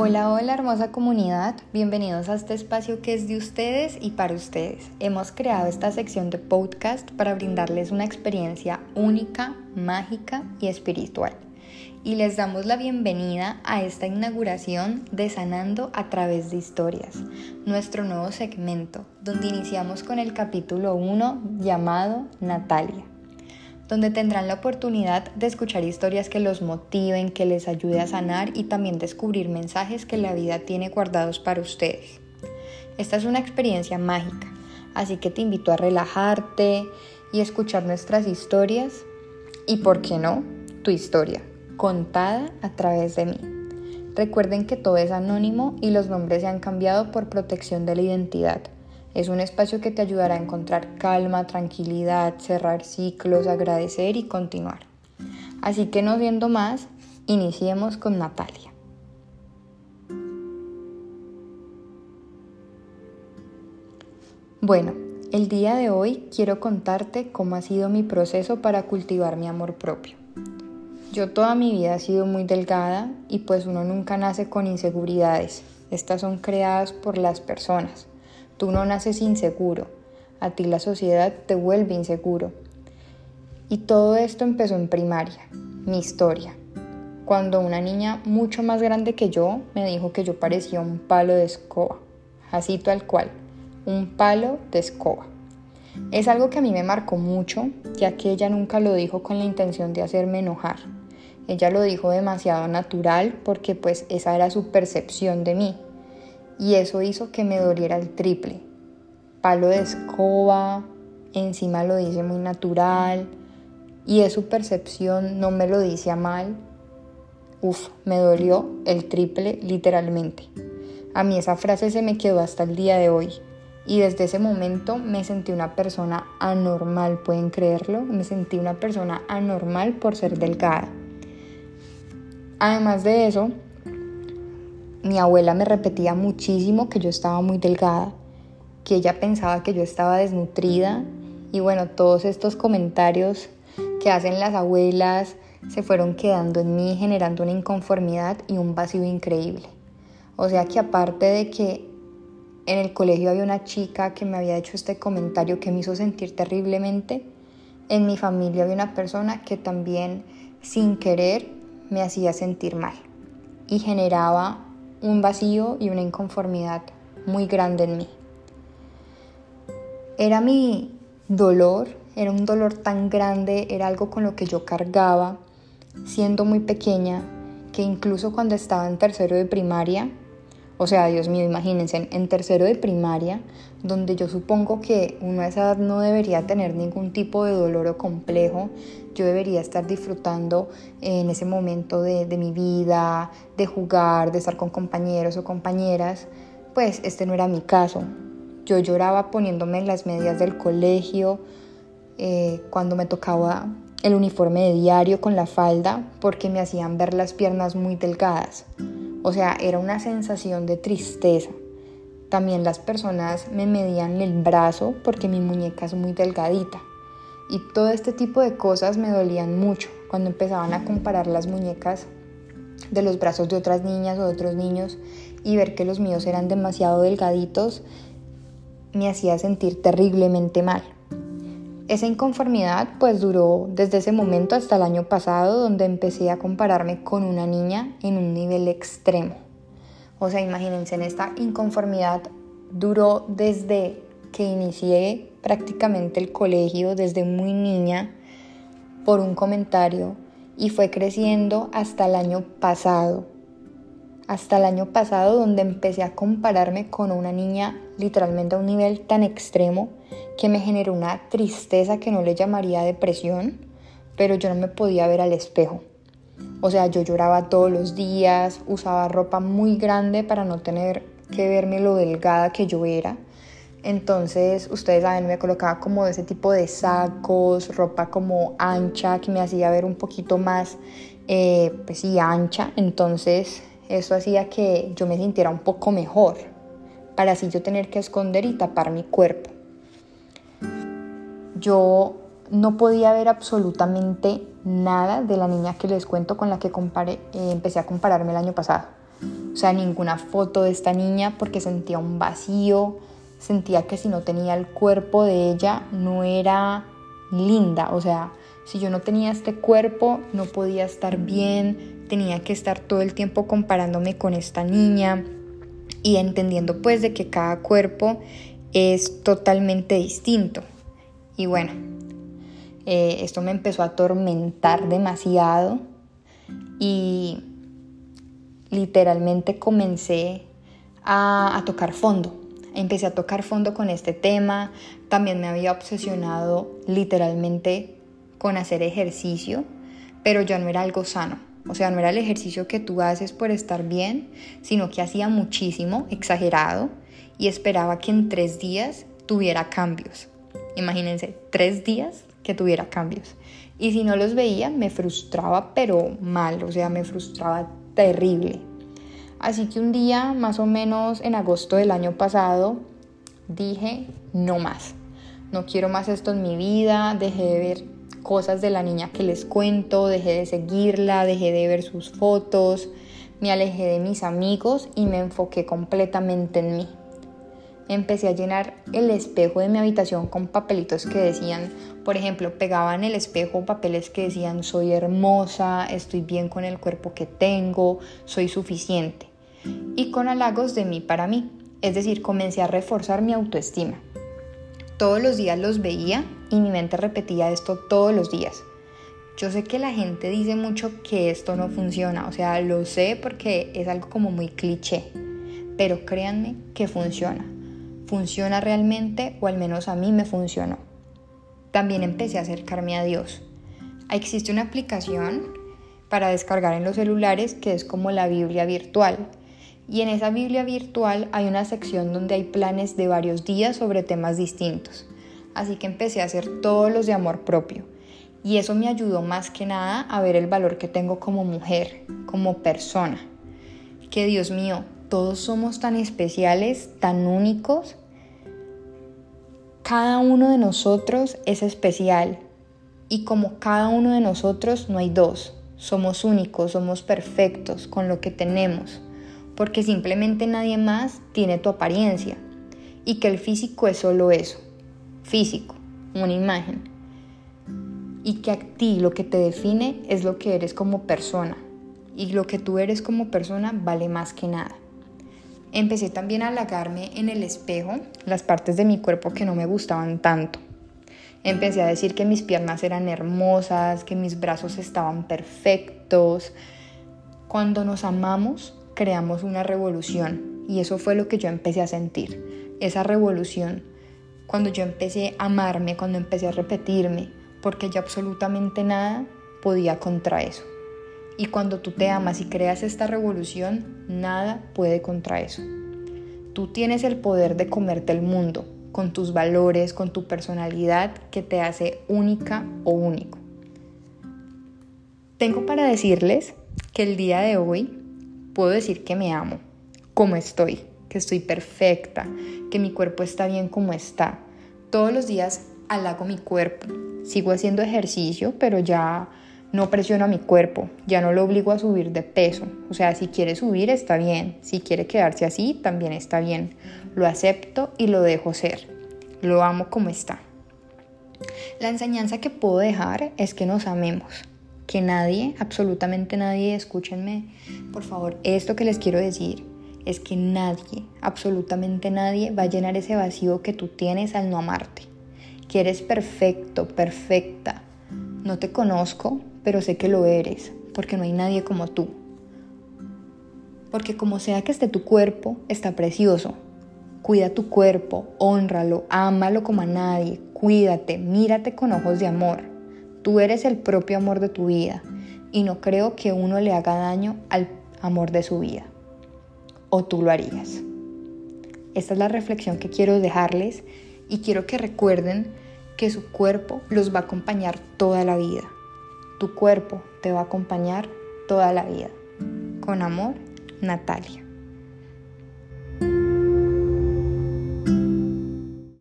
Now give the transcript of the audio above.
Hola, hola hermosa comunidad, bienvenidos a este espacio que es de ustedes y para ustedes. Hemos creado esta sección de podcast para brindarles una experiencia única, mágica y espiritual. Y les damos la bienvenida a esta inauguración de Sanando a través de historias, nuestro nuevo segmento, donde iniciamos con el capítulo 1 llamado Natalia donde tendrán la oportunidad de escuchar historias que los motiven, que les ayude a sanar y también descubrir mensajes que la vida tiene guardados para ustedes. Esta es una experiencia mágica, así que te invito a relajarte y escuchar nuestras historias y, ¿por qué no?, tu historia, contada a través de mí. Recuerden que todo es anónimo y los nombres se han cambiado por protección de la identidad. Es un espacio que te ayudará a encontrar calma, tranquilidad, cerrar ciclos, agradecer y continuar. Así que no viendo más, iniciemos con Natalia. Bueno, el día de hoy quiero contarte cómo ha sido mi proceso para cultivar mi amor propio. Yo toda mi vida he sido muy delgada y pues uno nunca nace con inseguridades. Estas son creadas por las personas. Tú no naces inseguro, a ti la sociedad te vuelve inseguro. Y todo esto empezó en primaria, mi historia, cuando una niña mucho más grande que yo me dijo que yo parecía un palo de escoba, así tal cual, un palo de escoba. Es algo que a mí me marcó mucho, ya que ella nunca lo dijo con la intención de hacerme enojar. Ella lo dijo demasiado natural porque pues esa era su percepción de mí y eso hizo que me doliera el triple. Palo de escoba, encima lo dice muy natural y es su percepción, no me lo dice a mal. Uf, me dolió el triple literalmente. A mí esa frase se me quedó hasta el día de hoy y desde ese momento me sentí una persona anormal, pueden creerlo, me sentí una persona anormal por ser delgada. Además de eso, mi abuela me repetía muchísimo que yo estaba muy delgada, que ella pensaba que yo estaba desnutrida y bueno, todos estos comentarios que hacen las abuelas se fueron quedando en mí generando una inconformidad y un vacío increíble. O sea que aparte de que en el colegio había una chica que me había hecho este comentario que me hizo sentir terriblemente, en mi familia había una persona que también sin querer me hacía sentir mal y generaba un vacío y una inconformidad muy grande en mí. Era mi dolor, era un dolor tan grande, era algo con lo que yo cargaba siendo muy pequeña, que incluso cuando estaba en tercero de primaria, o sea, Dios mío, imagínense, en tercero de primaria, donde yo supongo que uno a esa edad no debería tener ningún tipo de dolor o complejo, yo debería estar disfrutando en ese momento de, mi vida, de jugar, de estar con compañeros o compañeras, pues este no era mi caso. Yo lloraba poniéndome las medias del colegio, eh, cuando me tocaba el uniforme de diario con la falda, porque me hacían ver las piernas muy delgadas. O sea, era una sensación de tristeza. También las personas me medían el brazo porque mi muñeca es muy delgadita. Y todo este tipo de cosas me dolían mucho cuando empezaban a comparar las muñecas de los brazos de otras niñas o de otros niños y ver que los míos eran demasiado delgaditos me hacía sentir terriblemente mal. Esa inconformidad pues duró desde ese momento hasta el año pasado donde empecé a compararme con una niña en un nivel extremo. O sea, imagínense, en esta inconformidad duró desde que inicié prácticamente el colegio, desde muy niña, por un comentario y fue creciendo hasta el año pasado. Hasta el año pasado donde empecé a compararme con una niña literalmente a un nivel tan extremo que me generó una tristeza que no le llamaría depresión, pero yo no me podía ver al espejo. O sea, yo lloraba todos los días, usaba ropa muy grande para no tener que verme lo delgada que yo era. Entonces, ustedes saben, me colocaba como ese tipo de sacos, ropa como ancha, que me hacía ver un poquito más, eh, pues sí, ancha. Entonces, eso hacía que yo me sintiera un poco mejor, para así yo tener que esconder y tapar mi cuerpo yo no podía ver absolutamente nada de la niña que les cuento con la que eh, empecé a compararme el año pasado. O sea, ninguna foto de esta niña porque sentía un vacío, sentía que si no tenía el cuerpo de ella no era linda, o sea, si yo no tenía este cuerpo no podía estar bien, tenía que estar todo el tiempo comparándome con esta niña y entendiendo pues de que cada cuerpo es totalmente distinto. Y bueno, eh, esto me empezó a atormentar demasiado y literalmente comencé a, a tocar fondo. Empecé a tocar fondo con este tema, también me había obsesionado literalmente con hacer ejercicio, pero ya no era algo sano. O sea, no era el ejercicio que tú haces por estar bien, sino que hacía muchísimo, exagerado, y esperaba que en tres días tuviera cambios. Imagínense, tres días que tuviera cambios. Y si no los veía, me frustraba, pero mal, o sea, me frustraba terrible. Así que un día, más o menos en agosto del año pasado, dije, no más. No quiero más esto en mi vida, dejé de ver cosas de la niña que les cuento, dejé de seguirla, dejé de ver sus fotos, me alejé de mis amigos y me enfoqué completamente en mí. Empecé a llenar el espejo de mi habitación con papelitos que decían, por ejemplo, pegaba en el espejo papeles que decían soy hermosa, estoy bien con el cuerpo que tengo, soy suficiente y con halagos de mí para mí. Es decir, comencé a reforzar mi autoestima. Todos los días los veía y mi mente repetía esto todos los días. Yo sé que la gente dice mucho que esto no funciona, o sea, lo sé porque es algo como muy cliché, pero créanme que funciona. Funciona realmente, o al menos a mí me funcionó. También empecé a acercarme a Dios. Existe una aplicación para descargar en los celulares que es como la Biblia virtual. Y en esa Biblia virtual hay una sección donde hay planes de varios días sobre temas distintos. Así que empecé a hacer todos los de amor propio. Y eso me ayudó más que nada a ver el valor que tengo como mujer, como persona. Que Dios mío, todos somos tan especiales, tan únicos. Cada uno de nosotros es especial. Y como cada uno de nosotros no hay dos. Somos únicos, somos perfectos con lo que tenemos porque simplemente nadie más tiene tu apariencia y que el físico es solo eso, físico, una imagen. Y que a ti lo que te define es lo que eres como persona y lo que tú eres como persona vale más que nada. Empecé también a halagarme en el espejo las partes de mi cuerpo que no me gustaban tanto. Empecé a decir que mis piernas eran hermosas, que mis brazos estaban perfectos. Cuando nos amamos, creamos una revolución y eso fue lo que yo empecé a sentir, esa revolución, cuando yo empecé a amarme, cuando empecé a repetirme, porque ya absolutamente nada podía contra eso. Y cuando tú te amas y creas esta revolución, nada puede contra eso. Tú tienes el poder de comerte el mundo con tus valores, con tu personalidad que te hace única o único. Tengo para decirles que el día de hoy puedo decir que me amo, como estoy, que estoy perfecta, que mi cuerpo está bien como está. Todos los días halago mi cuerpo. Sigo haciendo ejercicio, pero ya no presiono a mi cuerpo, ya no lo obligo a subir de peso. O sea, si quiere subir está bien, si quiere quedarse así también está bien. Lo acepto y lo dejo ser. Lo amo como está. La enseñanza que puedo dejar es que nos amemos, que nadie, absolutamente nadie, escúchenme, por favor, esto que les quiero decir es que nadie, absolutamente nadie va a llenar ese vacío que tú tienes al no amarte. Que eres perfecto, perfecta. No te conozco, pero sé que lo eres, porque no hay nadie como tú. Porque como sea que esté tu cuerpo, está precioso. Cuida tu cuerpo, honralo, ámalo como a nadie, cuídate, mírate con ojos de amor. Tú eres el propio amor de tu vida y no creo que uno le haga daño al amor de su vida. ¿O tú lo harías? Esta es la reflexión que quiero dejarles y quiero que recuerden que su cuerpo los va a acompañar toda la vida. Tu cuerpo te va a acompañar toda la vida. Con amor, Natalia.